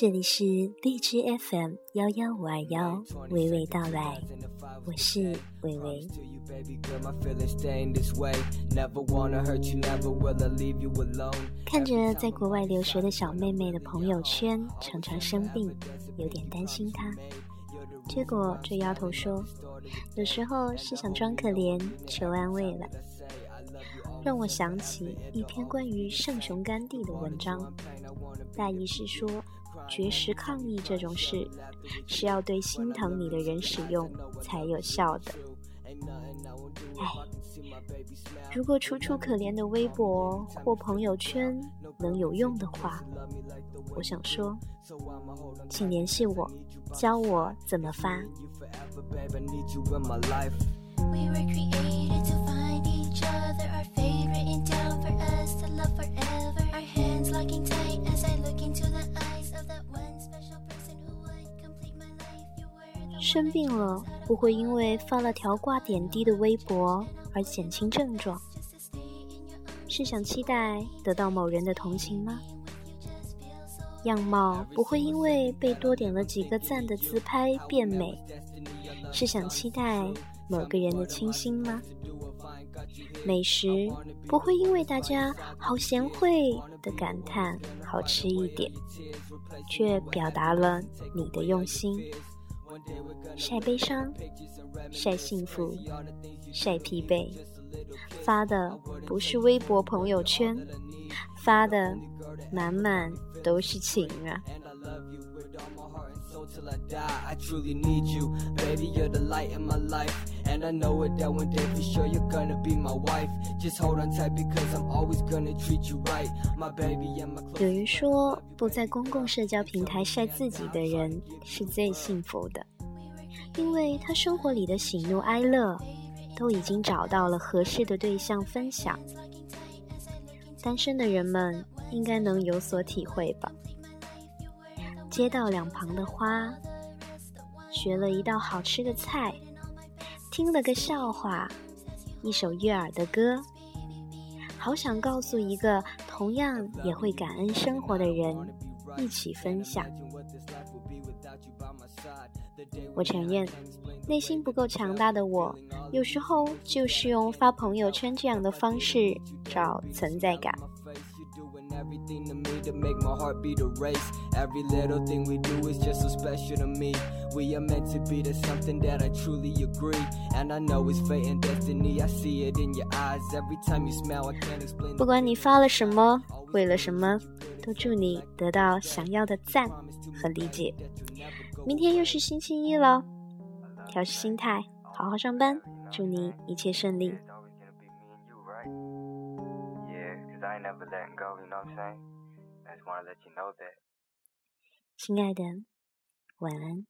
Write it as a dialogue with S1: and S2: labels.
S1: 这里是荔枝 FM 幺幺五二幺，娓娓道来，我是伟伟。看着在国外留学的小妹妹的朋友圈，常常生病，有点担心她。结果这丫头说，有时候是想装可怜求安慰了，让我想起一篇关于圣雄甘地的文章，大意是说，绝食抗议这种事是要对心疼你的人使用才有效的。唉，如果楚楚可怜的微博或朋友圈能有用的话，我想说，请联系我，教我怎么发。生病了，不会因为发了条挂点滴的微博而减轻症状，是想期待得到某人的同情吗？样貌不会因为被多点了几个赞的自拍变美，是想期待某个人的倾心吗？美食不会因为大家好贤惠的感叹好吃一点，却表达了你的用心。晒悲伤，晒幸福，晒疲惫，发的不是微博朋友圈，发的满满都是情啊。有人说，不在公共社交平台晒自己的人是最幸福的，因为他生活里的喜怒哀乐都已经找到了合适的对象分享。单身的人们应该能有所体会吧。街道两旁的花，学了一道好吃的菜，听了个笑话，一首悦耳的歌，好想告诉一个同样也会感恩生活的人，一起分享。我承认，内心不够强大的我，有时候就是用发朋友圈这样的方式找存在感。不管你发了什么，为了什么，都祝你得到想要的赞和理解。明天又是星期一了，调试心态，好好上班，祝你一切顺利。亲爱的，晚安。